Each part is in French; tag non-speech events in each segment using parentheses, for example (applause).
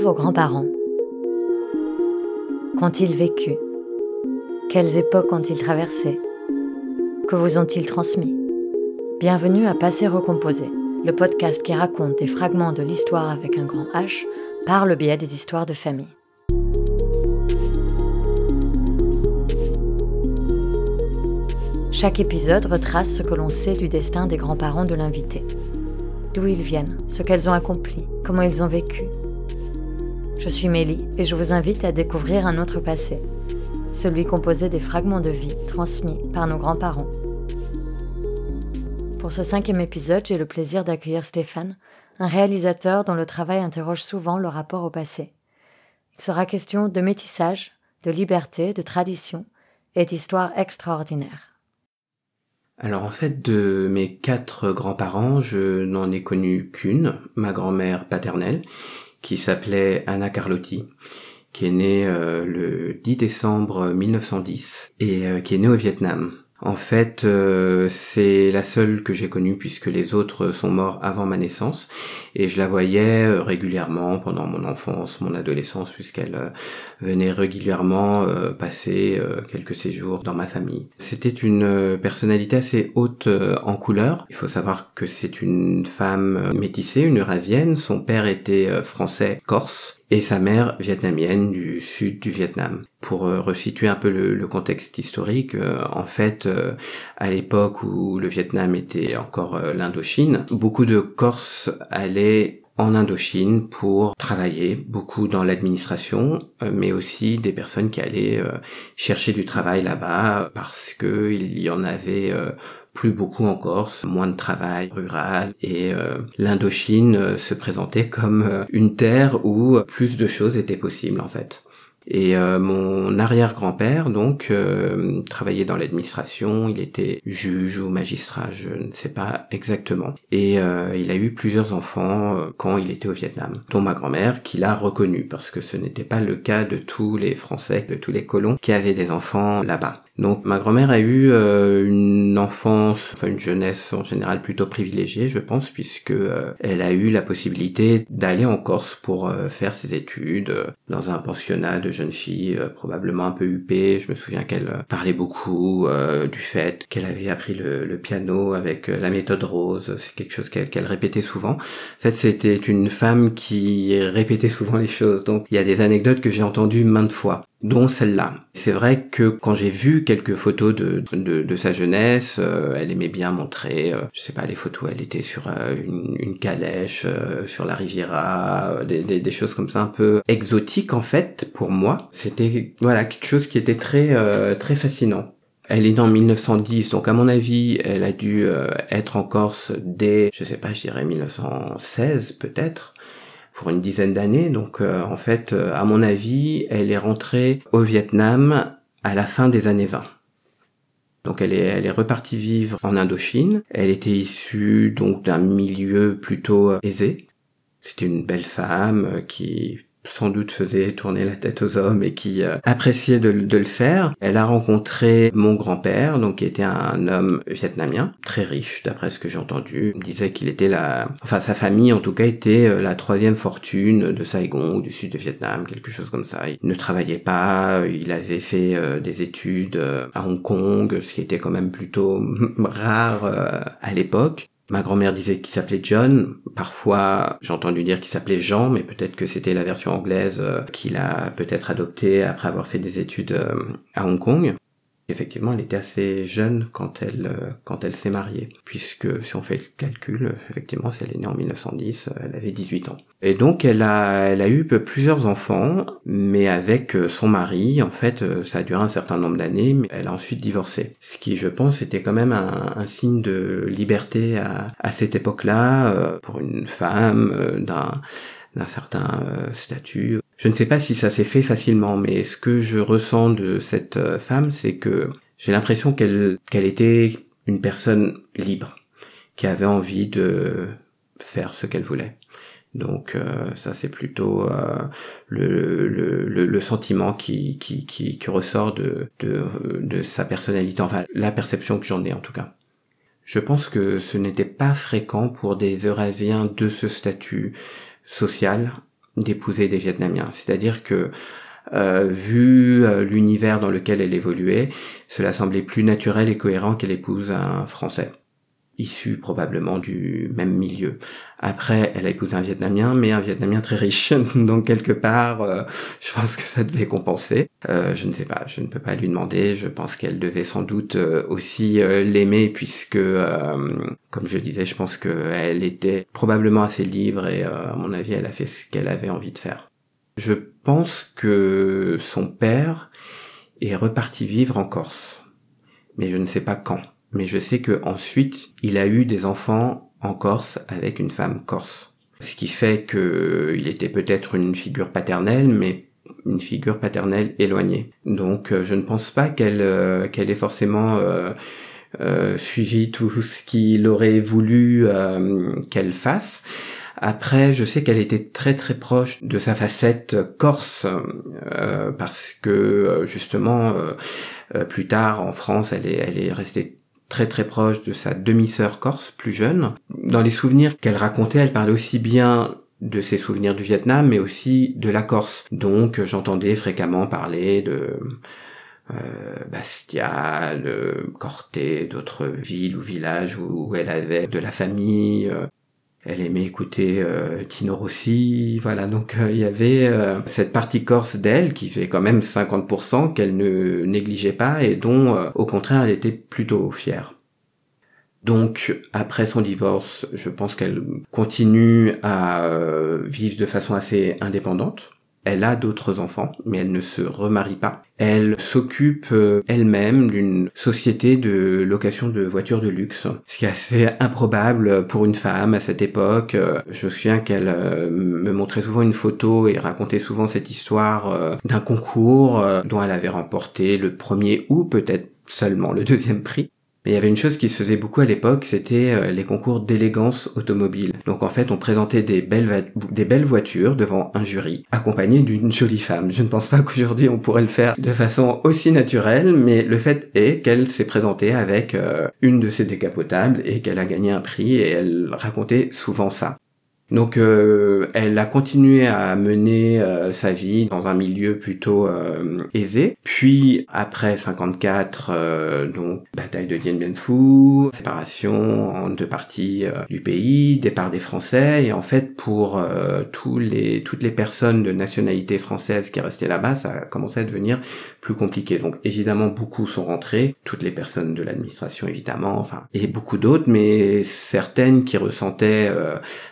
vos grands-parents Qu'ont-ils vécu? Quelles époques ont-ils traversées? Que vous ont-ils transmis? Bienvenue à Passer Recomposé, le podcast qui raconte des fragments de l'histoire avec un grand H par le biais des histoires de famille. Chaque épisode retrace ce que l'on sait du destin des grands-parents de l'invité. D'où ils viennent, ce qu'elles ont accompli, comment ils ont vécu. Je suis Mélie et je vous invite à découvrir un autre passé, celui composé des fragments de vie transmis par nos grands-parents. Pour ce cinquième épisode, j'ai le plaisir d'accueillir Stéphane, un réalisateur dont le travail interroge souvent le rapport au passé. Il sera question de métissage, de liberté, de tradition et d'histoire extraordinaire. Alors en fait, de mes quatre grands-parents, je n'en ai connu qu'une, ma grand-mère paternelle, qui s'appelait Anna Carlotti, qui est née euh, le 10 décembre 1910 et euh, qui est née au Vietnam. En fait, euh, c'est la seule que j'ai connue puisque les autres sont morts avant ma naissance et je la voyais euh, régulièrement pendant mon enfance, mon adolescence puisqu'elle euh, venait régulièrement passer quelques séjours dans ma famille. C'était une personnalité assez haute en couleur. Il faut savoir que c'est une femme métissée, une eurasienne. Son père était français corse et sa mère vietnamienne du sud du Vietnam. Pour euh, resituer un peu le, contexte historique, euh, en fait, euh, à l'époque où le Vietnam était encore l'Indochine, beaucoup de Corses allaient en Indochine pour travailler, beaucoup dans l'administration, mais aussi des personnes qui allaient chercher du travail là-bas parce que il y en avait plus beaucoup en moins de travail rural et euh, l'Indochine euh, se présentait comme euh, une terre où plus de choses étaient possibles en fait. Et mon arrière-grand-père, donc, travaillait dans l'administration, il était juge ou magistrat, je ne sais pas exactement. Et il a eu plusieurs enfants quand il était au Vietnam, dont ma grand-mère, qui l'a reconnu, parce que ce n'était pas le cas de tous les Français, de tous les colons qui avaient des enfants là-bas. Donc ma grand-mère a eu euh, une enfance, enfin une jeunesse en général plutôt privilégiée, je pense, puisque euh, elle a eu la possibilité d'aller en Corse pour euh, faire ses études dans un pensionnat de jeunes filles, probablement un peu huppé. Je me souviens qu'elle parlait beaucoup du fait qu'elle avait appris le, piano avec la méthode Rose. C'est quelque chose qu'elle répétait souvent. En fait, c'était une femme qui répétait souvent les choses. Donc il y a des anecdotes que j'ai entendues maintes fois dont celle-là. C'est vrai que quand j'ai vu quelques photos de, de, sa jeunesse, euh, elle aimait bien montrer, euh, je sais pas, les photos, elle était sur euh, une, une, calèche, sur la Riviera, des, des, des, choses comme ça un peu exotiques en fait pour moi. C'était voilà quelque chose qui était très très fascinant. Elle est née en 1910, donc à mon avis, elle a dû être en Corse dès, je sais pas, je dirais 1916 peut-être pour une dizaine d'années. Donc euh, en fait, euh, à mon avis, elle est rentrée au Vietnam à la fin des années 20. Donc elle est, elle est repartie vivre en Indochine. Elle était issue donc d'un milieu plutôt euh, aisé. C'était une belle femme qui sans doute faisait tourner la tête aux hommes et qui euh, appréciait de, le faire. Elle a rencontré mon grand-père, donc qui était un homme vietnamien, très riche d'après ce que j'ai entendu. Il disait qu'il était la, enfin sa famille en tout cas était euh, la troisième fortune de Saigon ou du sud de Vietnam, quelque chose comme ça. Il ne travaillait pas, il avait fait euh, des études à Hong Kong, ce qui était quand même plutôt (laughs) rare à l'époque. Ma grand-mère disait qu'il s'appelait John. Parfois, j'ai entendu dire qu'il s'appelait Jean, mais peut-être que c'était la version anglaise euh, qu'il a peut-être adoptée après avoir fait des études euh, à Hong Kong. Effectivement, elle était assez jeune quand elle euh, quand elle s'est mariée, puisque si on fait le calcul, effectivement, si elle est née en 1910, elle avait 18 ans. Et donc elle a elle a eu plusieurs enfants, mais avec euh, son mari, en fait, euh, ça a duré un certain nombre d'années, mais elle a ensuite divorcé. Ce qui, je pense, était quand même un, un signe de liberté à, à cette époque-là pour une femme d'un d'un certain statut. Je ne sais pas si ça s'est fait facilement, mais ce que je ressens de cette euh, femme, c'est que j'ai l'impression qu'elle était une personne libre, qui avait envie de faire ce qu'elle voulait. Donc euh, ça c'est plutôt euh, le, sentiment qui, ressort de sa personnalité, enfin la perception que j'en ai en tout cas. Je pense que ce n'était pas fréquent pour des Eurasiens de ce statut social d'épouser des Vietnamiens. C'est-à-dire que euh, vu euh, l'univers dans lequel elle évoluait, cela semblait plus naturel et cohérent qu'elle épouse un Français, issu probablement du même milieu. Après, elle a épousé un Vietnamien, mais un Vietnamien très riche, (laughs) donc quelque part, euh, je pense que ça devait compenser. je ne sais pas, je ne peux pas lui demander, je pense qu'elle devait sans doute aussi l'aimer, puisque, comme je disais, je pense qu'elle était probablement assez libre et à mon avis, elle a fait ce qu'elle avait envie de faire. Je pense que son père est reparti vivre en Corse. Mais je ne sais pas quand. Mais je sais que ensuite, il a eu des enfants en Corse avec une femme corse. Ce qui fait que il était peut-être une figure paternelle, mais une figure paternelle éloignée. Donc euh, je ne pense pas qu'elle euh, qu'elle ait forcément euh, suivi tout ce qu'il aurait voulu qu'elle fasse. Après, je sais qu'elle était très très proche de sa facette corse euh, parce que euh, justement euh, plus tard en France, elle est elle est restée très très proche de sa demi-sœur corse plus jeune. Dans les souvenirs qu'elle racontait, elle parlait aussi bien de ses souvenirs du Vietnam, mais aussi de la Corse. Donc j'entendais fréquemment parler de euh, Bastia, de Corté, d'autres villes ou villages où, elle avait de la famille elle aimait écouter euh, Tino Rossi, voilà, donc euh, il y avait euh, cette partie corse d'elle qui fait quand même 50% qu'elle ne négligeait pas et dont au contraire elle était plutôt fière. Donc après son divorce, je pense qu'elle continue à vivre de façon assez indépendante. Elle a d'autres enfants, mais elle ne se remarie pas. Elle s'occupe euh, elle-même d'une société de location de voitures de luxe, ce qui est assez improbable pour une femme à cette époque. Euh, je me souviens qu'elle euh, me montrait souvent une photo et racontait souvent cette histoire d'un concours dont elle avait remporté le premier ou peut-être seulement le deuxième prix. Mais il y avait une chose qui se faisait beaucoup à l'époque, c'était euh, les concours d'élégance automobile. Donc en fait, on présentait des belles, voitures devant un jury, accompagné d'une jolie femme. Je ne pense pas qu'aujourd'hui on pourrait le faire de façon aussi naturelle, mais le fait est qu'elle s'est présentée avec euh, une de ses décapotables et qu'elle a gagné un prix et elle racontait souvent ça. Donc euh, elle a continué à mener euh, sa vie dans un milieu plutôt euh, aisé. Puis après 54, donc bataille de Dien Bien Phu, séparation en deux parties du pays, départ des Français et en fait pour tous les toutes les personnes de nationalité française qui restaient là-bas, ça a commencé à devenir plus compliqué. Donc évidemment beaucoup sont rentrées, toutes les personnes de l'administration évidemment, enfin et beaucoup d'autres, mais certaines qui ressentaient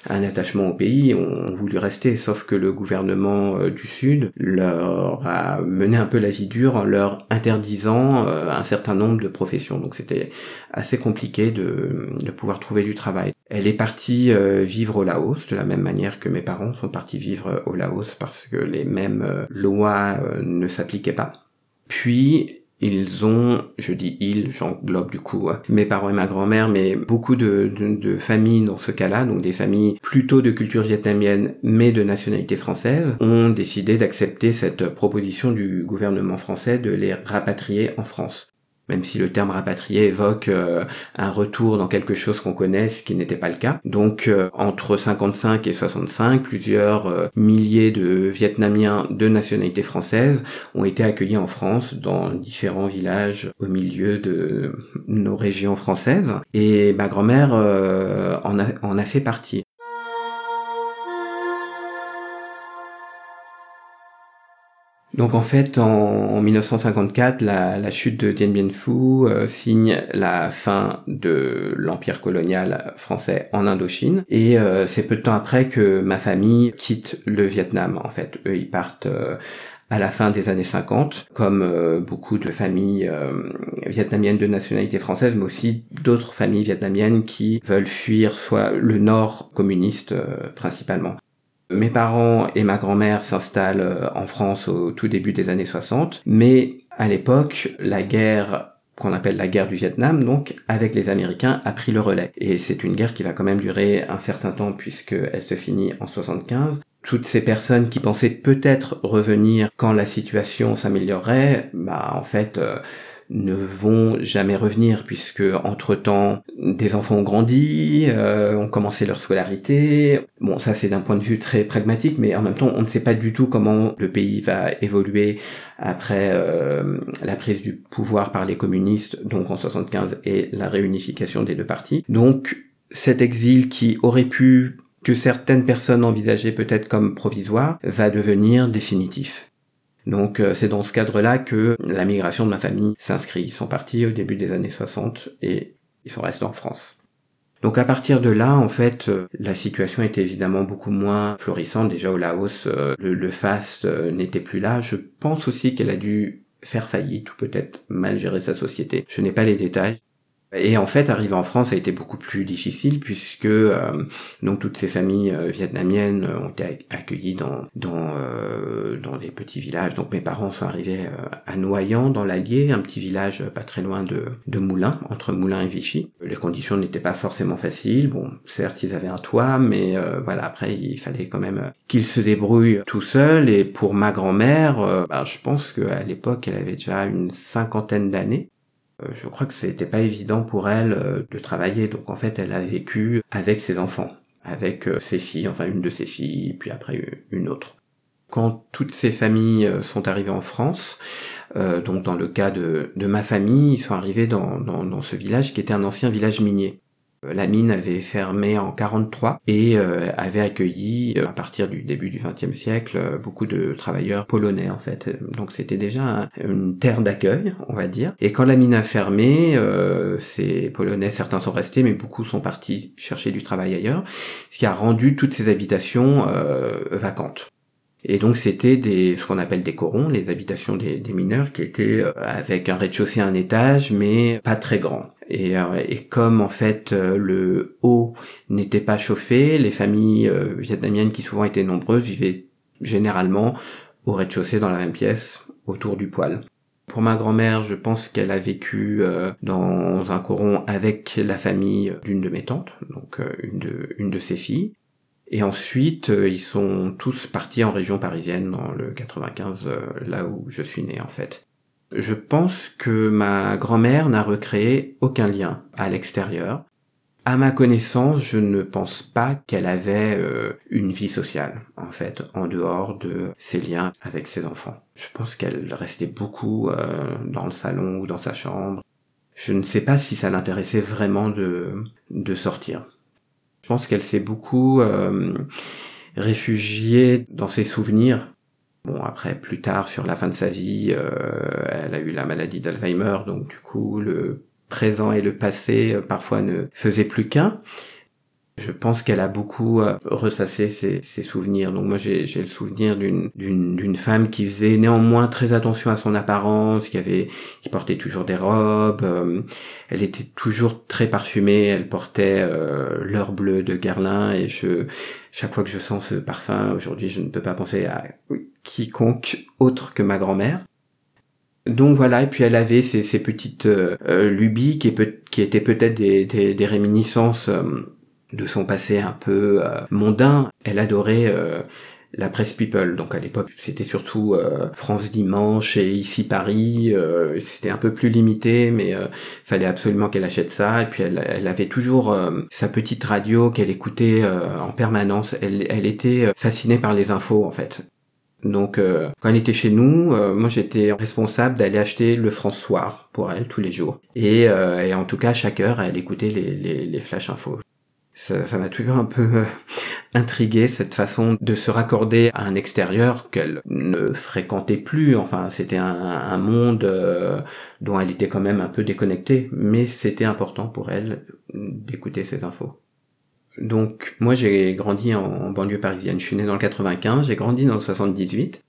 un attachement au pays ont voulu rester, sauf que le gouvernement euh, du Sud leur a mené un peu la vie dure en leur interdisant euh, un certain nombre de professions. Donc c'était assez compliqué de, de, pouvoir trouver du travail. Elle est partie euh, vivre au Laos, de la même manière que mes parents sont partis vivre au Laos parce que les mêmes lois ne s'appliquaient pas. Puis ils ont, je dis ils, j'englobe du coup mes parents et ma grand-mère, mais beaucoup de, de, familles dans ce cas-là, donc des familles plutôt de culture vietnamienne mais de nationalité française, ont décidé d'accepter cette proposition du gouvernement français de les rapatrier en France même si le terme rapatrié évoque euh, un retour dans quelque chose qu'on connaît, qui n'était pas le cas. Donc euh, entre 55 et 65, plusieurs euh, milliers de Vietnamiens de nationalité française ont été accueillis en France dans différents villages au milieu de nos régions françaises. Et ma grand-mère en a fait partie. Donc en fait, en, 1954, la, chute de Dien Bien Phu euh, signe la fin de l'empire colonial français en Indochine, et euh, c'est peu de temps après que ma famille quitte le Vietnam. En fait, eux, ils partent euh, à la fin des années 50, comme beaucoup de familles vietnamiennes de nationalité française, mais aussi d'autres familles vietnamiennes qui veulent fuir soit le nord communiste principalement. Mes parents et ma grand-mère s'installent euh, en France au tout début des années 60, mais à l'époque, la guerre qu'on appelle la guerre du Vietnam, donc avec les Américains, a pris le relais. Et c'est une guerre qui va quand même durer un certain temps puisqu'elle se finit en 75. Toutes ces personnes qui pensaient peut-être revenir quand la situation s'améliorerait, bah en fait, euh, ne vont jamais revenir puisque entre temps des enfants ont grandi, euh, ont commencé leur scolarité. Bon, ça c'est d'un point de vue très pragmatique, mais en même temps on ne sait pas du tout comment le pays va évoluer après euh, la prise du pouvoir par les communistes, donc en 75 et la réunification des deux partis. Donc cet exil qui aurait pu que certaines personnes envisageaient peut-être comme provisoire va devenir définitif. Donc euh, c'est dans ce cadre-là que la migration de ma famille s'inscrit. Ils sont partis au début des années 60 et ils sont restés en France. Donc à partir de là, en fait, euh, la situation était évidemment beaucoup moins florissante. Déjà au Laos, euh, le, le FAST n'était plus là. Je pense aussi qu'elle a dû faire faillite ou peut-être mal gérer sa société. Je n'ai pas les détails. Et en fait, arriver en France a été beaucoup plus difficile puisque euh, donc toutes ces familles euh, vietnamiennes ont été accueillies dans dans euh, dans des petits villages. Donc mes parents sont arrivés à Noyant dans l'Allier, un petit village pas très loin de de Moulins, entre Moulins et Vichy. Les conditions n'étaient pas forcément faciles. Bon, certes, ils avaient un toit, mais voilà, après il fallait quand même qu'ils se débrouillent tout seuls. Et pour ma grand-mère, ben, je pense qu'à l'époque, elle avait déjà une cinquantaine d'années. Euh, je crois que c'était pas évident pour elle euh, de travailler. Donc en fait, elle a vécu avec ses enfants, avec euh, ses filles, enfin une de ses filles, puis après une autre. Quand toutes ces familles sont arrivées en France, donc dans le cas de, de, ma famille, ils sont arrivés dans, dans, dans ce village qui était un ancien village minier. Euh, la mine avait fermé en 43 et euh, avait accueilli euh, à partir du début du XXe siècle beaucoup de travailleurs polonais en fait. Donc c'était déjà une terre d'accueil, on va dire. Et quand la mine a fermé, ces polonais, certains sont restés, mais beaucoup sont partis chercher du travail ailleurs, ce qui a rendu toutes ces habitations vacantes. Et donc c'était des ce qu'on appelle des corons, les habitations des, mineurs, qui étaient avec un rez-de-chaussée, un étage, mais pas très grand. Euh, et, comme en fait euh, le haut n'était pas chauffé, les familles euh, vietnamiennes qui souvent étaient nombreuses vivaient généralement au rez-de-chaussée dans la même pièce, autour du poêle. Pour ma grand-mère, je pense qu'elle a vécu dans un coron avec la famille d'une de mes tantes, donc une de, une de ses filles. Et ensuite, ils sont tous partis en région parisienne, dans le 95, là où je suis né en fait. Je pense que ma grand-mère n'a recréé aucun lien à l'extérieur. À ma connaissance, je ne pense pas qu'elle avait euh, une vie sociale, en fait, en dehors de ses liens avec ses enfants. Je pense qu'elle restait beaucoup euh, dans le salon ou dans sa chambre. Je ne sais pas si ça l'intéressait vraiment de, de sortir. Je pense qu'elle s'est beaucoup euh, réfugiée dans ses souvenirs Bon, après, plus tard, sur la fin de sa vie, euh, elle a eu la maladie d'Alzheimer, donc du coup, le présent et le passé euh, parfois ne faisaient plus qu'un. Je pense qu'elle a beaucoup euh, ressassé ses, souvenirs. Donc moi j'ai le souvenir d'une femme qui faisait néanmoins très attention à son apparence, qui avait qui portait toujours des robes. Euh, elle était toujours très parfumée. Elle portait euh, l'heure bleue de Guerlain et je chaque fois que je sens ce parfum aujourd'hui je ne peux pas penser à quiconque autre que ma grand-mère. Donc voilà, et puis elle avait ces, ces petites euh, lubies qui, qui étaient peut-être des, des, des, réminiscences de son passé un peu euh, mondain. Elle adorait euh, la presse People. Donc à l'époque, c'était surtout euh, France Dimanche et ici Paris. c'était un peu plus limité, mais fallait absolument qu'elle achète ça. Et puis elle, elle avait toujours sa petite radio qu'elle écoutait en permanence. Elle, elle était fascinée par les infos en fait. Donc quand elle était chez nous, moi j'étais responsable d'aller acheter le François pour elle tous les jours. Et, et, en tout cas chaque heure elle écoutait les, les, les flash infos ça m'a toujours un peu euh, intrigué cette façon de se raccorder à un extérieur qu'elle ne fréquentait plus. Enfin, c'était un, monde euh, dont elle était quand même un peu déconnectée, mais c'était important pour elle d'écouter ces infos. Donc moi j'ai grandi en banlieue parisienne. Je suis né dans le 95, j'ai grandi dans le 78.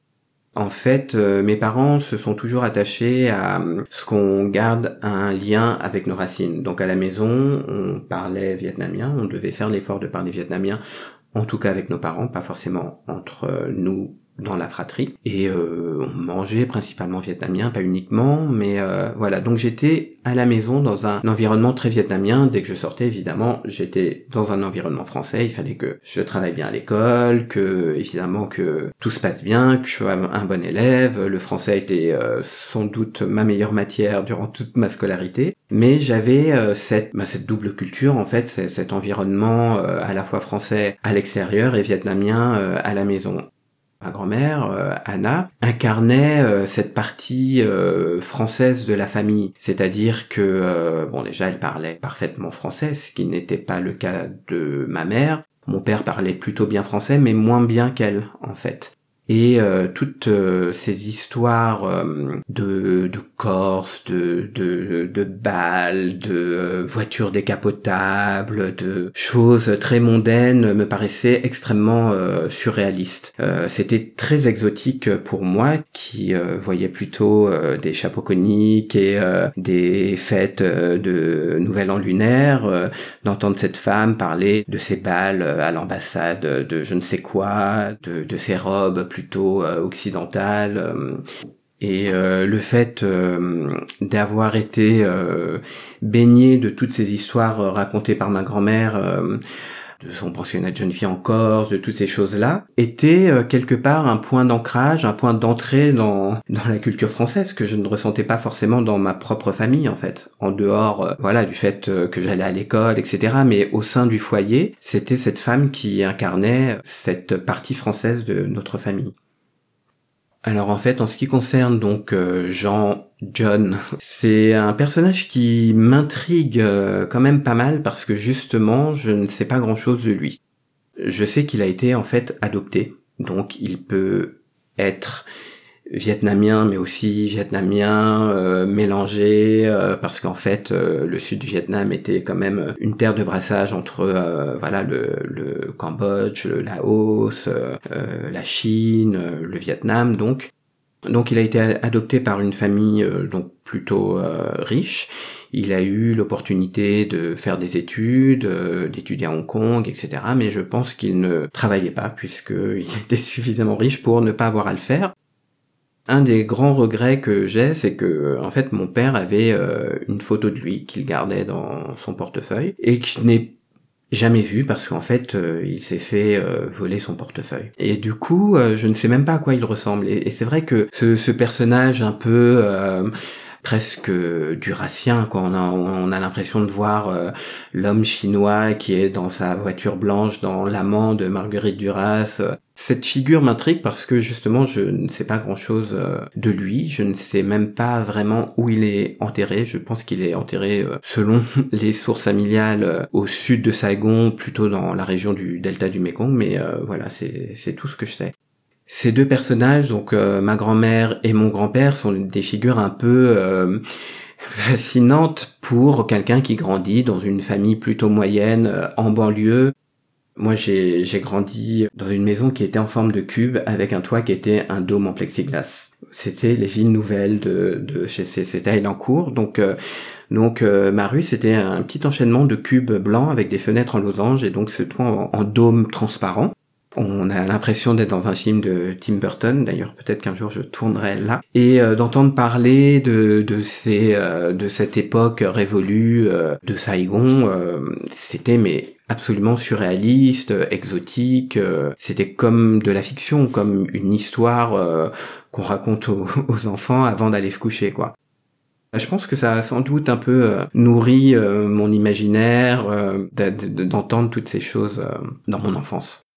En fait, euh, mes parents se sont toujours attachés à euh, ce qu'on garde un lien avec nos racines. Donc à la maison, on parlait vietnamien, on devait faire l'effort de parler vietnamien, en tout cas avec nos parents, pas forcément entre nous dans la fratrie et euh, on mangeait principalement vietnamien, pas uniquement, mais euh, voilà. Donc j'étais à la maison dans un environnement très vietnamien. Dès que je sortais, évidemment, j'étais dans un environnement français. Il fallait que je travaille bien à l'école, que évidemment que tout se passe bien, que je sois un bon élève. Le français était euh, sans doute ma meilleure matière durant toute ma scolarité, mais j'avais euh, cette bah, cette double culture en fait, cet environnement euh, à la fois français à l'extérieur et vietnamien à la maison. Ma grand-mère, euh, Anna, incarnait euh, cette partie euh, française de la famille, c'est-à-dire que, bon déjà elle parlait parfaitement français, ce qui n'était pas le cas de ma mère. Mon père parlait plutôt bien français, mais moins bien qu'elle, en fait et euh, toutes euh, ces histoires euh, de, de Corse, de, de, de balles, de voitures décapotables, de choses très mondaines me paraissaient extrêmement surréalistes. C'était très exotique pour moi qui voyais plutôt des chapeaux coniques et des fêtes de Nouvel An lunaire, d'entendre cette femme parler de ses balles à l'ambassade, de je ne sais quoi, de, de ses robes plutôt euh, occidentale. Euh, et euh, le fait d'avoir été baigné de toutes ces histoires racontées par ma grand-mère, de son pensionnat de jeune fille en Corse, de toutes ces choses-là, était quelque part un point d'ancrage, un point d'entrée dans, dans la culture française que je ne ressentais pas forcément dans ma propre famille en fait. En dehors, voilà, du fait que j'allais à l'école, etc. Mais au sein du foyer, c'était cette femme qui incarnait cette partie française de notre famille. Alors en fait, en ce qui concerne donc euh, Jean John, (laughs) c'est un personnage qui m'intrigue euh, quand même pas mal parce que justement, je ne sais pas grand-chose de lui. Je sais qu'il a été en fait adopté, donc il peut être vietnamien, mais aussi vietnamien euh, mélangé, euh, parce qu'en fait, euh, le sud du Vietnam était quand même une terre de brassage entre voilà le, le, Cambodge, le Laos, la Chine, le Vietnam, donc. Donc il a été adopté par une famille donc plutôt riche. Il a eu l'opportunité de faire des études, d'étudier à Hong Kong, etc. Mais je pense qu'il ne travaillait pas puisqu'il était (laughs) suffisamment riche pour ne pas avoir à le faire un des grands regrets que j'ai, c'est que en fait mon père avait euh, une photo de lui qu'il gardait dans son portefeuille et que je n'ai jamais vu parce qu'en fait euh, il s'est fait euh, voler son portefeuille. Et du coup, je ne sais même pas à quoi il ressemble. Et, c'est vrai que ce personnage un peu presque durassien quoi. On a on a l'impression de voir l'homme chinois qui est dans sa voiture blanche dans l'amant de Marguerite Duras. Cette figure m'intrigue parce que justement je ne sais pas grand chose euh, de lui, je ne sais même pas vraiment où il est enterré, je pense qu'il est enterré euh, selon (laughs) les sources familiales euh, au sud de Saigon, plutôt dans la région du delta du Mekong, mais voilà c'est tout ce que je sais. Ces deux personnages, donc ma grand-mère et mon grand-père, sont des figures un peu fascinantes pour quelqu'un qui grandit dans une famille plutôt moyenne en banlieue moi, j'ai grandi dans une maison qui était en forme de cube avec un toit qui était un dôme en plexiglas. C'était les villes nouvelles de, de c'était à Elancourt. Donc, euh, donc euh, ma rue, c'était un petit enchaînement de cubes blancs avec des fenêtres en losange et donc ce toit en, dôme transparent. On a l'impression d'être dans un film de Tim Burton. D'ailleurs, peut-être qu'un jour je tournerai là. Et euh, d'entendre parler de, de ces de cette époque révolue de Saigon, c'était mais absolument surréaliste, exotique. Euh, c'était comme de la fiction, comme une histoire euh, qu'on raconte (laughs) aux, enfants avant d'aller se coucher, quoi. Je pense que ça a sans doute un peu euh, nourri mon imaginaire d'entendre toutes ces choses dans mon enfance.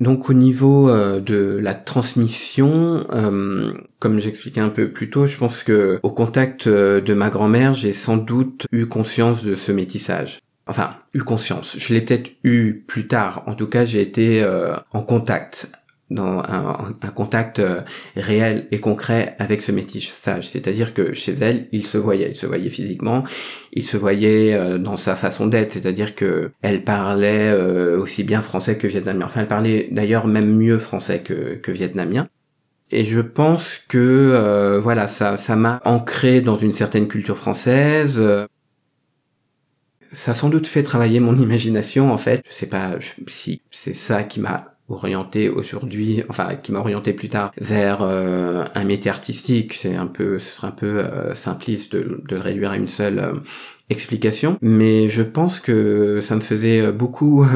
Donc au niveau euh, de la transmission, euh, comme j'expliquais un peu plus tôt, je pense que au contact euh, de ma grand-mère, j'ai sans doute eu conscience de ce métissage. Enfin, eu conscience. Je l'ai peut-être eu plus tard. En tout cas, j'ai été en contact dans un, un, contact euh, réel et concret avec ce métissage. C'est-à-dire que chez elle, il se voyait, il se voyait physiquement, il se voyait euh, dans sa façon d'être, c'est-à-dire que elle parlait euh, aussi bien français que vietnamien. Enfin, elle parlait d'ailleurs même mieux français que, que vietnamien. Et je pense que voilà, ça, ça m'a ancré dans une certaine culture française Ça a sans doute fait travailler mon (laughs) imagination en fait. Je sais pas si c'est ça qui m'a orienté aujourd'hui, enfin qui m'a orienté plus tard vers euh, un métier artistique. C'est un peu, ce serait un peu euh, simpliste de, de, le réduire à une seule euh, explication, mais je pense que ça me faisait beaucoup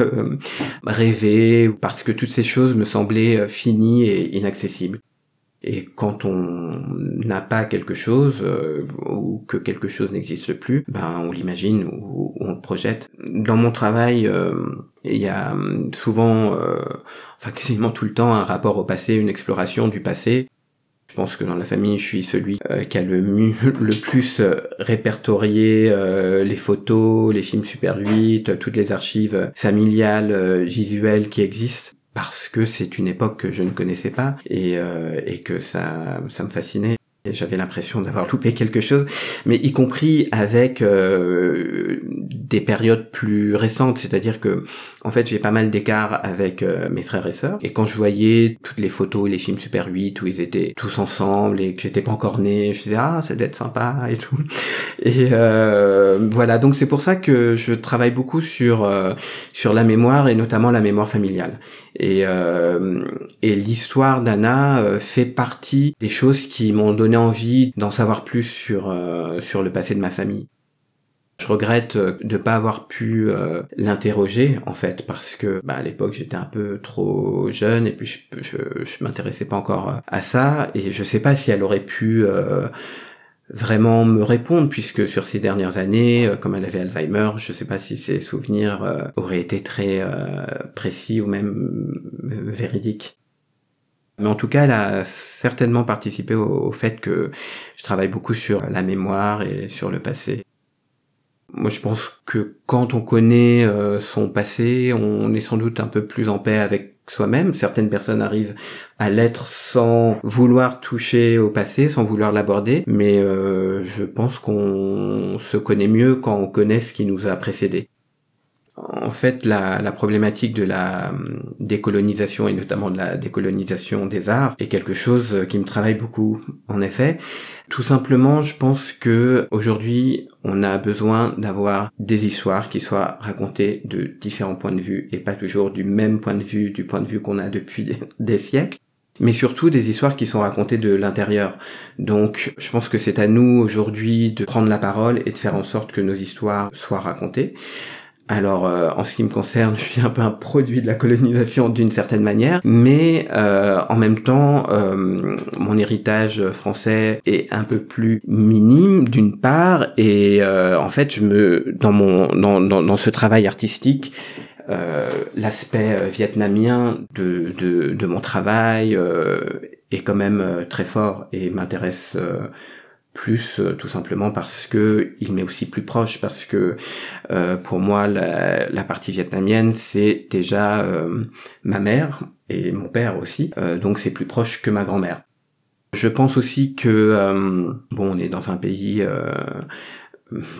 rêver parce que toutes ces choses me semblaient finies et inaccessibles. Et quand on n'a pas quelque chose ou que quelque chose n'existe plus, ben on l'imagine ou, on le projette. Dans mon travail, il y a souvent enfin quasiment tout le temps un rapport au passé, une exploration du passé. Je pense que dans la famille, je suis celui euh, qui a le, (laughs) le plus euh, répertorié euh, les photos, les films Super 8, toutes les archives familiales, visuelles qui existent parce que c'est une époque que je ne connaissais pas et, et que ça, ça me fascinait. J'avais l'impression d'avoir (laughs) loupé quelque chose, mais y compris avec euh, des périodes plus récentes, c'est-à-dire que en fait j'ai pas mal d'écart avec euh, mes frères et sœurs, et quand je voyais toutes les photos, les films Super 8 où ils étaient tous ensemble et que j'étais pas encore né, je disais ah ça doit être sympa et tout. (laughs) Et euh, voilà, donc c'est pour ça que je travaille beaucoup sur sur la mémoire et notamment la mémoire familiale. Et, euh, et l'histoire d'Anna euh, fait partie des choses qui m'ont donné envie d'en savoir plus sur, euh, sur le passé de ma famille. Je regrette de pas avoir pu l'interroger en fait parce que bah, à l'époque j'étais un peu trop jeune et puis je, je, je m'intéressais pas encore à ça et je sais pas si elle aurait pu vraiment me répondre puisque sur ces dernières années, euh, comme elle avait Alzheimer, je ne sais pas si ses souvenirs euh, auraient été très euh, précis ou même véridiques. Mais en tout cas, elle a certainement participé au, fait que je travaille beaucoup sur la mémoire et sur le passé. Moi, je pense que quand on connaît son passé, on est sans doute un peu plus en paix avec soi-même. Certaines personnes arrivent à l'être sans vouloir toucher au passé, sans vouloir l'aborder, mais euh, je pense qu'on se connaît mieux quand on connaît ce qui nous a précédé. En fait, la, problématique de la hum, décolonisation et notamment de la décolonisation des arts est quelque chose qui me travaille beaucoup. En effet, tout simplement, je pense que aujourd'hui, on a besoin d'avoir des histoires qui soient racontées de différents points de vue et pas toujours du même point de vue, du point de vue qu'on a depuis des siècles mais surtout des histoires qui sont racontées de l'intérieur. Donc je pense que c'est à nous aujourd'hui de prendre la parole et de faire en sorte que nos histoires soient racontées. Alors, euh, en ce qui me concerne, (laughs) je suis un peu un produit de la colonisation d'une certaine manière, mais euh, en même temps, euh, mon héritage français est un peu plus minime d'une part, et en fait, je me dans mon dans, dans, dans ce travail artistique, l'aspect vietnamien de, de, de, mon travail est quand même très fort et m'intéresse plus euh, tout simplement parce que il m'est aussi plus proche parce que euh, pour moi la, la, partie vietnamienne c'est déjà euh, ma mère et mon père aussi. Donc c'est plus proche que ma grand-mère. Je pense aussi que bon on est dans un pays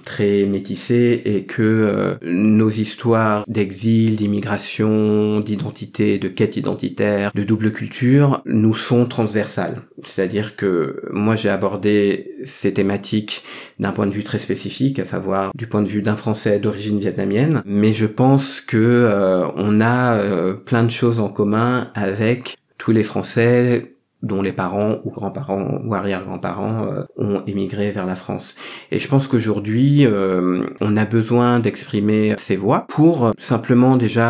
très métissé et que euh, nos histoires d'exil, d'immigration, d'identité, de quête identitaire, de double culture nous sont transversales. C'est-à-dire que moi j'ai abordé ces thématiques d'un point de vue très spécifique, à savoir du point de vue d'un Français d'origine vietnamienne, mais je pense que euh, on a euh, plein de choses en commun avec tous les Français dont les parents ou grands-parents ou arrière-grands-parents euh, ont émigré vers la France. Et je pense qu'aujourd'hui, euh, on a besoin d'exprimer ces voix pour euh, simplement déjà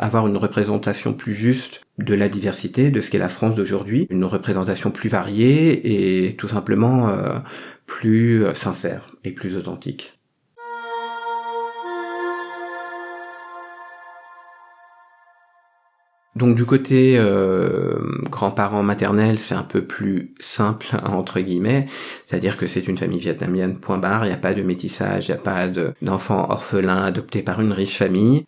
avoir une représentation plus juste de la diversité, de ce qu'est la France d'aujourd'hui, une représentation plus variée et tout simplement plus sincère et plus authentique. Donc du côté euh, grands-parents maternels, c'est un peu plus simple (laughs) entre guillemets, c'est-à-dire que c'est une famille vietnamienne point barre, il n'y a pas de métissage, il n'y a pas d'enfants orphelins adoptés par une riche famille.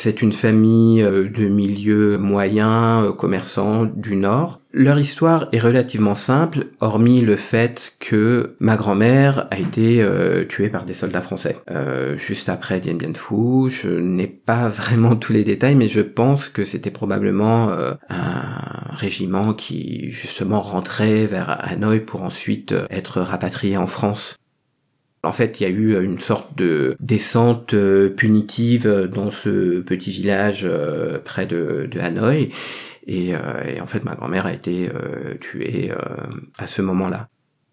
C'est une famille euh, de milieu moyen, euh, commerçant du Nord. Leur histoire est relativement simple, hormis le fait que ma grand-mère a été euh, tuée par des soldats français. juste après Dien Bien Phu, je n'ai pas (laughs) vraiment tous les détails, mais je pense que c'était probablement un régiment qui justement rentrait vers Hanoï pour ensuite être rapatrié en France. En fait, il y a eu une sorte de descente euh, punitive dans ce petit village euh, près de, Hanoï. Et, en fait, ma grand-mère a été tuée à ce moment-là.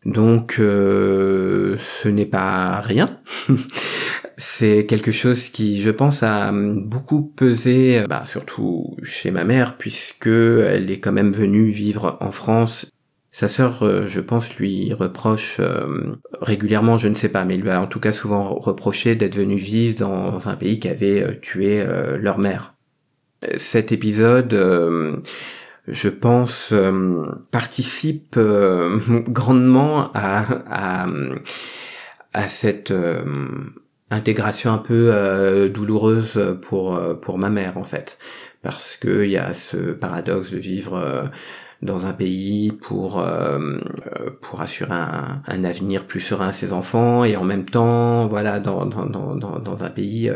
Donc, ce n'est pas rien. (laughs) c'est quelque chose qui, je pense, a beaucoup pesé, bah, surtout chez ma mère, puisque elle est quand même venue vivre en France. Sa sœur, euh, je pense, lui reproche euh, régulièrement, je ne sais pas, mais lui a en tout cas souvent reproché d'être venu vivre dans un pays qui avait euh, tué leur mère. Cet épisode, je pense, participe (laughs) grandement à, à, à cette intégration un peu douloureuse pour pour ma mère en fait parce que il y a ce paradoxe de vivre dans un pays pour pour assurer un, un, avenir plus serein à ses enfants et en même temps voilà dans dans dans dans un pays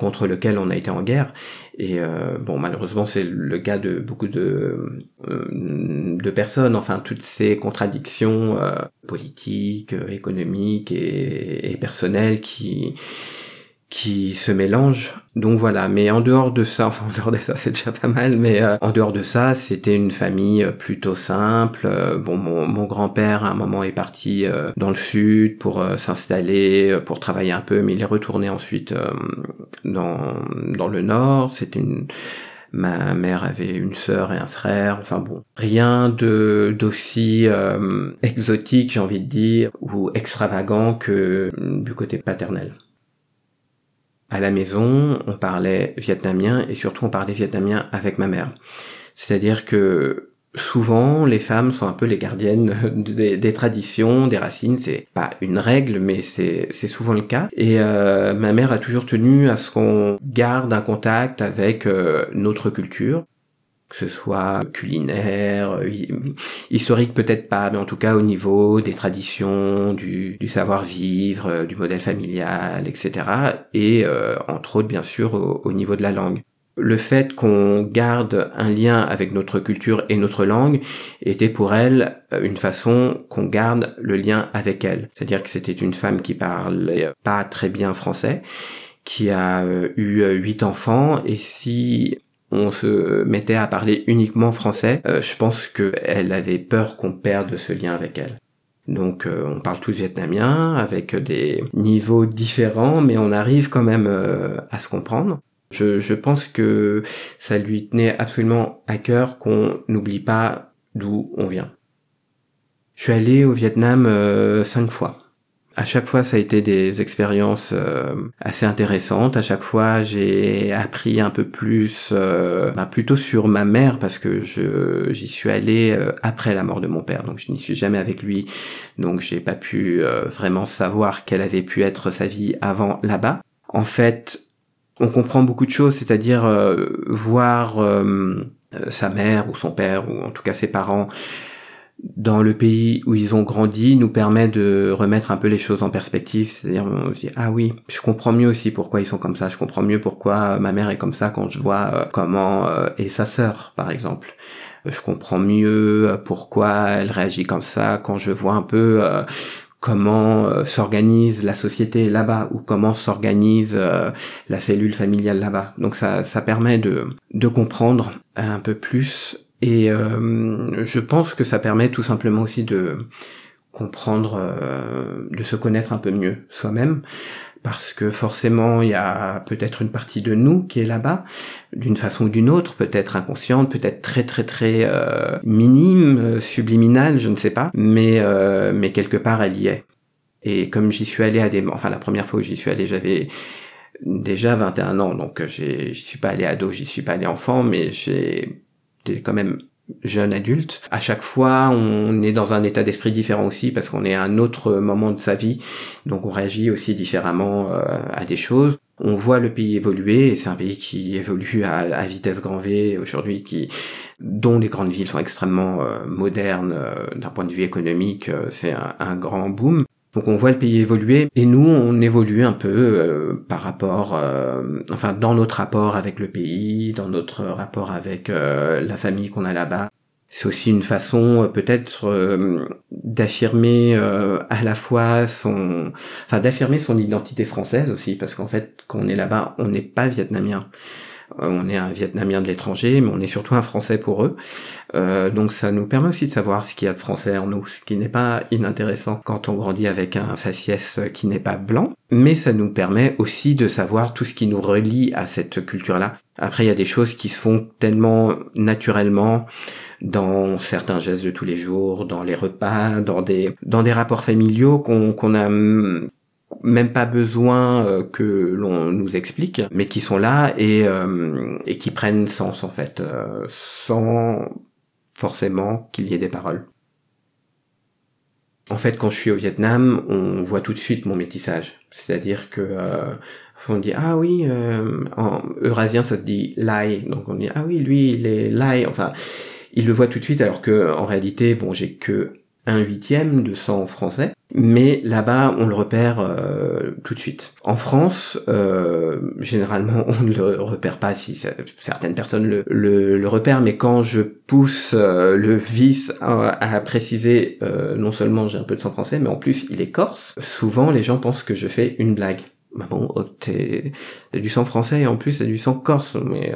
contre lequel on a été en guerre. Et euh, bon, malheureusement, c'est le cas de beaucoup de, euh, de personnes. Enfin, toutes ces contradictions euh, politiques, économiques et, et personnelles qui qui se mélangent. Donc voilà, mais en dehors de ça, (laughs) enfin en dehors de ça c'est déjà pas mal, mais euh, en dehors de ça c'était une famille euh, plutôt simple. Euh, bon, mon, mon grand-père à un moment est parti dans le sud pour s'installer, pour travailler un peu, mais il est retourné ensuite dans, dans le nord. C'était une ma mère avait une sœur et un frère, enfin bon, rien de d'aussi (laughs) exotique, j'ai envie de dire, ou extravagant que du côté paternel à la maison, on parlait vietnamien et surtout on parlait vietnamien avec ma mère. C'est-à-dire que souvent les femmes sont un peu les gardiennes (laughs) des, traditions, des racines. C'est pas une règle, mais c'est souvent le cas. Et euh, ma mère a toujours tenu à ce qu'on garde un contact avec euh, notre culture que ce soit culinaire, euh, historique peut-être pas, mais en tout cas au niveau des traditions, du, savoir-vivre, euh, du modèle familial, etc. Et euh, entre autres bien sûr au, niveau de la langue. Le fait qu'on garde un lien avec notre culture et notre langue était pour elle une façon qu'on garde le lien avec elle. C'est-à-dire que c'était une femme qui parlait pas très bien français, qui a eu huit enfants, et si on se mettait à parler uniquement français, euh, je pense qu'elle avait peur qu'on perde ce lien avec elle. Donc euh, on parle tous vietnamien avec des niveaux différents, mais on arrive quand même euh, à se comprendre. Je, je, pense que ça lui tenait absolument à cœur qu'on n'oublie pas d'où on vient. Je suis allé au Vietnam cinq fois. À chaque fois, ça a été des expériences euh, assez intéressantes. À chaque fois, j'ai appris un peu plus, euh, bah, plutôt sur ma mère parce que j'y suis allé euh, après la mort de mon père, donc je n'y suis jamais avec lui, donc j'ai pas pu vraiment savoir quelle avait pu être sa vie avant là-bas. En fait, on comprend beaucoup de choses, c'est-à-dire voir sa mère ou son père ou en tout cas ses parents dans le pays où ils ont grandi nous permet de remettre un peu les choses en perspective. C'est-à-dire, on se dit, ah oui, je comprends mieux aussi pourquoi ils sont comme ça. Je comprends mieux pourquoi ma mère est comme ça quand je vois euh, comment euh, est sa sœur, par exemple. Je comprends mieux pourquoi elle réagit comme ça quand je vois un peu euh, comment s'organise la société là-bas ou comment s'organise la cellule familiale là-bas. Donc ça, ça permet de, de comprendre un peu plus et euh, je pense que ça permet tout simplement aussi de comprendre, euh, de se connaître un peu mieux soi-même, parce que forcément il y a peut-être une partie de nous qui est là-bas, d'une façon ou d'une autre, peut-être inconsciente, peut-être très très très euh, minime, subliminale, je ne sais pas, mais mais quelque part elle y est. Et comme j'y suis allé à des, enfin la première fois où j'y suis allé, j'avais déjà 21 ans, donc j'y suis pas allé ado, j'y suis pas allé enfant, mais j'ai t'es quand même jeune adulte. À chaque fois, on est dans un état d'esprit différent aussi parce qu'on est à un autre moment de sa vie, donc on réagit aussi différemment euh, à des choses. On voit le pays évoluer, et c'est un pays qui évolue à, vitesse grand V aujourd'hui, qui dont les grandes villes sont extrêmement euh, modernes euh, d'un point de vue économique, c'est un, un, grand boom. Donc on voit le pays évoluer et nous on évolue un peu euh, par rapport, euh, enfin dans notre rapport avec le pays, dans notre rapport avec euh, la famille qu'on a là-bas. C'est aussi une façon peut-être d'affirmer à la fois son, enfin d'affirmer son identité française aussi, parce qu'en fait, quand on est là-bas, on n'est pas vietnamien. On est un Vietnamien de l'étranger, mais on est surtout un Français pour eux. donc ça nous permet aussi de savoir ce qu'il y a de français en nous, ce qui n'est pas inintéressant quand on grandit avec un faciès qui n'est pas blanc. Mais ça nous permet aussi de savoir tout ce qui nous relie à cette culture-là. Après, il y a des choses qui se font tellement naturellement dans certains gestes de tous les jours, dans les repas, dans des dans des rapports familiaux qu'on qu'on a même pas besoin euh, que l'on nous explique, mais qui sont là et euh, et qui prennent sens en fait, euh, sans forcément qu'il y ait des paroles. En fait, quand je suis au Vietnam, on voit tout de suite mon métissage. C'est-à-dire que on dit ah oui, en eurasien ça se dit lai, donc on dit ah oui lui il est lai. Enfin, il le voit tout de suite alors que en réalité, bon, j'ai que un huitième de sang français, mais là-bas on le repère euh, tout de suite. En France, euh, généralement on ne le repère pas si certaines personnes le, le, repèrent, mais quand je pousse euh, le vice à, préciser non seulement j'ai un peu de sang français, mais en plus il est corse, souvent les gens pensent que je fais une blague. Bah bon, oh, t'es du sang français et en plus t'as du sang corse, mais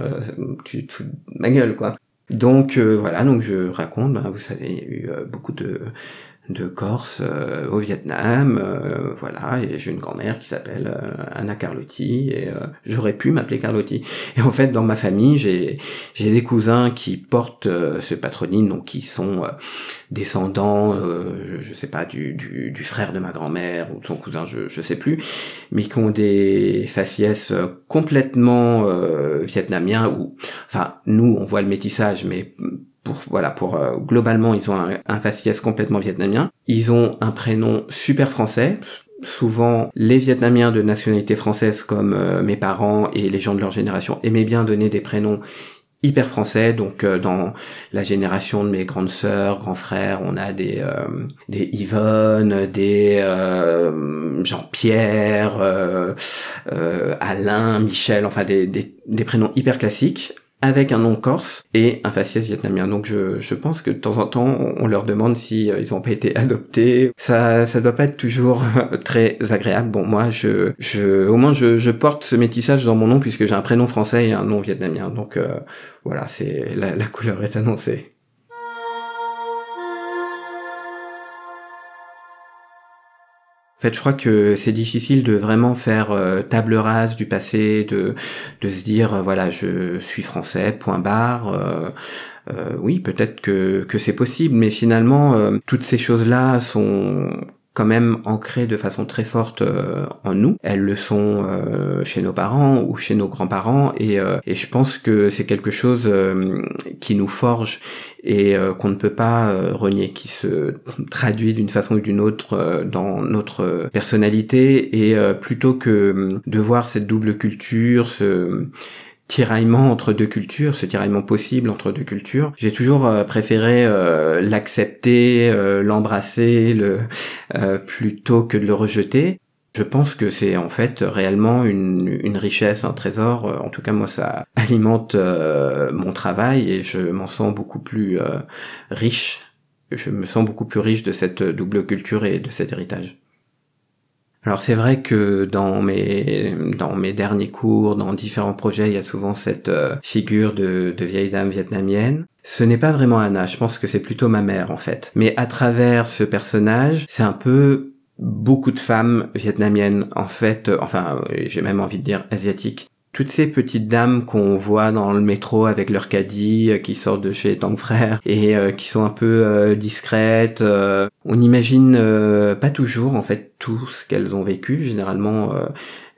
tu te fous ma gueule quoi. Donc euh, voilà, donc je raconte, ben, vous savez, il y a eu euh, beaucoup de de Corse euh, au Vietnam, euh, voilà, et j'ai une grand-mère qui s'appelle euh, Anna Carlotti, et j'aurais pu m'appeler Carlotti. Et en fait, dans ma famille, j'ai j'ai des cousins qui portent ce patronyme, donc qui sont descendants, je sais pas, du, du, du, frère de ma grand-mère ou de son cousin, je je sais plus, mais qui ont des faciès complètement vietnamiens ou, enfin, nous on voit le métissage, mais pour voilà pour euh, globalement ils ont un, faciès complètement vietnamien. Ils ont un prénom super français. Souvent, les Vietnamiens de nationalité française, comme euh, mes parents et les gens de leur génération, aimaient bien donner des prénoms hyper français. Donc, euh, dans la génération de mes grandes sœurs, grands frères, on a des des Yvonne, des Jean-Pierre, Alain, Michel, enfin des, des prénoms hyper classiques avec un nom corse et un faciès vietnamien. Donc je, je pense que de temps en temps, on leur demande si euh, ils ont pas été adoptés. Ça ça doit pas être toujours (laughs) très agréable. Bon moi je je au moins je, je porte ce métissage dans mon nom puisque j'ai un prénom français et un nom vietnamien. Donc euh, voilà, c'est la, la couleur est annoncée. Fait, je crois que c'est difficile de vraiment faire euh, table rase du passé, de de se dire euh, voilà, je suis français, point barre. Euh, oui, peut-être que que c'est possible, mais finalement, toutes ces choses-là sont quand même ancrées de façon très forte en nous. Elles le sont chez nos parents ou chez nos grands-parents et, et je pense que c'est quelque chose qui nous forge et euh, qu'on ne peut pas euh, renier, qui se traduit d'une façon ou d'une autre euh, dans notre personnalité et plutôt que de voir cette double culture, ce tiraillement entre deux cultures, ce tiraillement possible entre deux cultures. J'ai toujours préféré l'accepter, l'embrasser, le plutôt que de le rejeter. Je pense que c'est en fait réellement une, une, richesse, un trésor. En tout cas, moi, ça (laughs) alimente euh, mon travail et je m'en sens beaucoup plus euh, riche. Je me sens beaucoup plus riche de cette double culture et de cet héritage. Alors c'est vrai que dans mes dans mes derniers cours, dans différents projets, il y a souvent cette euh, figure de, de vieille dame vietnamienne. Ce n'est pas vraiment Anna, je pense que c'est plutôt ma mère en fait. Mais à travers ce personnage, c'est un peu beaucoup de femmes vietnamiennes, en fait, euh, enfin, j'ai même envie de dire asiatiques. Toutes ces petites dames qu'on voit dans le métro avec leur caddie, euh, qui sortent de chez Tang Frère et qui sont un peu discrètes. on n'imagine pas toujours, en fait, tout ce qu'elles ont vécu. Généralement,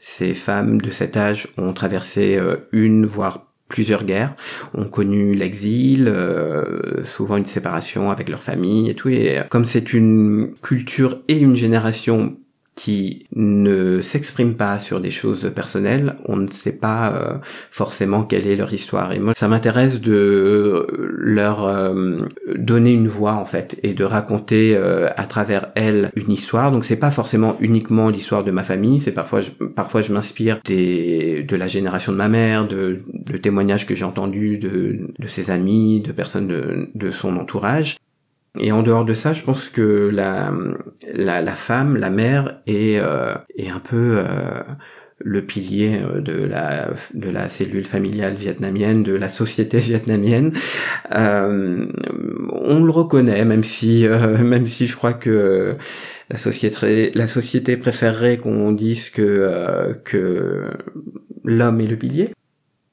ces femmes de cet âge ont traversé une, voire plusieurs guerres, ont connu l'exil, euh, souvent une séparation avec leur famille et tout. Et comme c'est une culture et une génération qui ne s'expriment pas sur des choses personnelles, on ne sait pas euh, forcément quelle est leur histoire. Et moi, ça m'intéresse de leur euh, donner une voix en fait et de raconter euh, à travers elles une histoire. Donc c'est pas forcément uniquement l'histoire de ma famille, c'est parfois je, parfois je m'inspire de la génération de ma mère, de, témoignages que j'ai entendus de, ses amis, de personnes de son entourage. Et en dehors de ça, je pense que la, la, la femme, la mère, est, euh, est un peu euh, le pilier euh, de la, de la cellule familiale vietnamienne, de la société (laughs) vietnamienne. Euh, on le reconnaît, même si, euh, (laughs) même si je crois que la société, la société préférerait qu'on dise que, que l'homme est le pilier.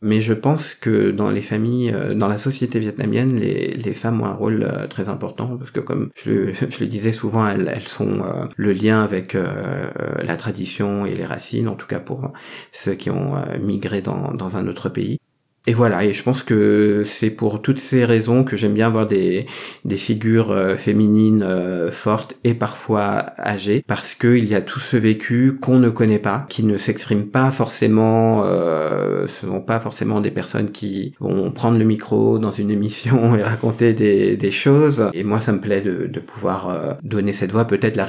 Mais je pense que dans les familles, euh, dans la société vietnamienne, les, les femmes ont un rôle euh, très important parce que comme je, (laughs) je le disais souvent, elles, elles sont euh, le lien avec la tradition et les racines, en tout cas pour ceux qui ont migré dans, dans un autre pays. Et voilà, et je pense que c'est pour toutes ces raisons que j'aime bien avoir des, des figures euh, féminines euh, fortes et parfois âgées, parce qu'il y a tout ce vécu qu'on ne connaît pas, qui ne s'exprime pas forcément, euh, ce sont pas forcément des personnes qui vont prendre le micro dans une émission (laughs) et raconter des, des choses. Et moi, ça me plaît de, de pouvoir euh, donner cette voix, peut-être la,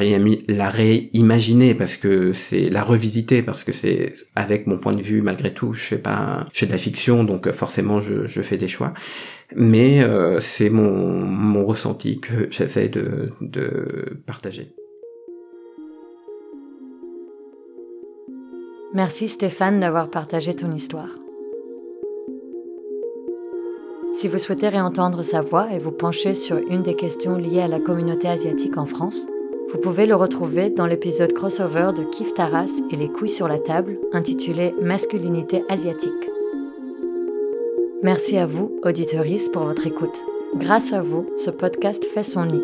la réimaginer, parce que c'est la revisiter, parce que c'est avec mon point de vue, malgré tout, je fais pas, je fais de la fiction, donc forcément je, fais des choix. Mais euh, c'est mon, ressenti que j'essaie de, de partager. Merci Stéphane d'avoir partagé ton histoire. Si vous souhaitez réentendre sa voix et vous pencher sur une des questions liées à la communauté asiatique en France, vous pouvez le retrouver dans l'épisode crossover de Kif Taras et les couilles sur la table intitulé Masculinité asiatique. Merci à vous, auditeuristes, pour votre écoute. Grâce à vous, ce podcast fait son nid.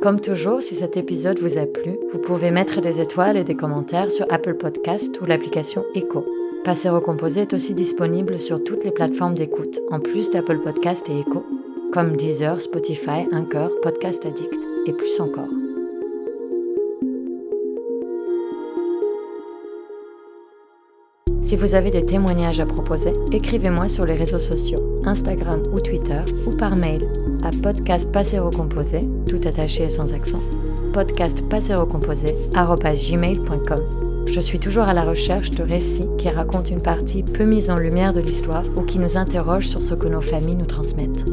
Comme toujours, si cet épisode vous a plu, vous pouvez mettre des étoiles et des commentaires sur Apple Podcast ou l'application Echo. Passer recomposé est aussi disponible sur toutes les plateformes d'écoute, en plus d'Apple Podcast et Echo, comme Deezer, Spotify, Anchor, Podcast Addict et plus encore. Si vous avez des témoignages à proposer, écrivez-moi sur les réseaux sociaux, Instagram ou Twitter, ou par mail à podcast tout attaché et sans accent, podcastpasserocomposé.gmail.com. Je suis toujours à la recherche de récits qui racontent une partie peu mise en lumière de l'histoire ou qui nous interrogent sur ce que nos familles nous transmettent.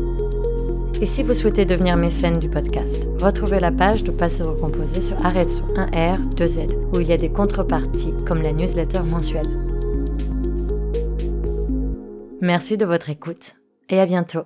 Et si vous souhaitez devenir mécène du podcast, retrouvez la page de Passer Recomposé sur Arrêtez 1R, 2Z, où il y a des contreparties comme la newsletter mensuelle. Merci de votre écoute et à bientôt.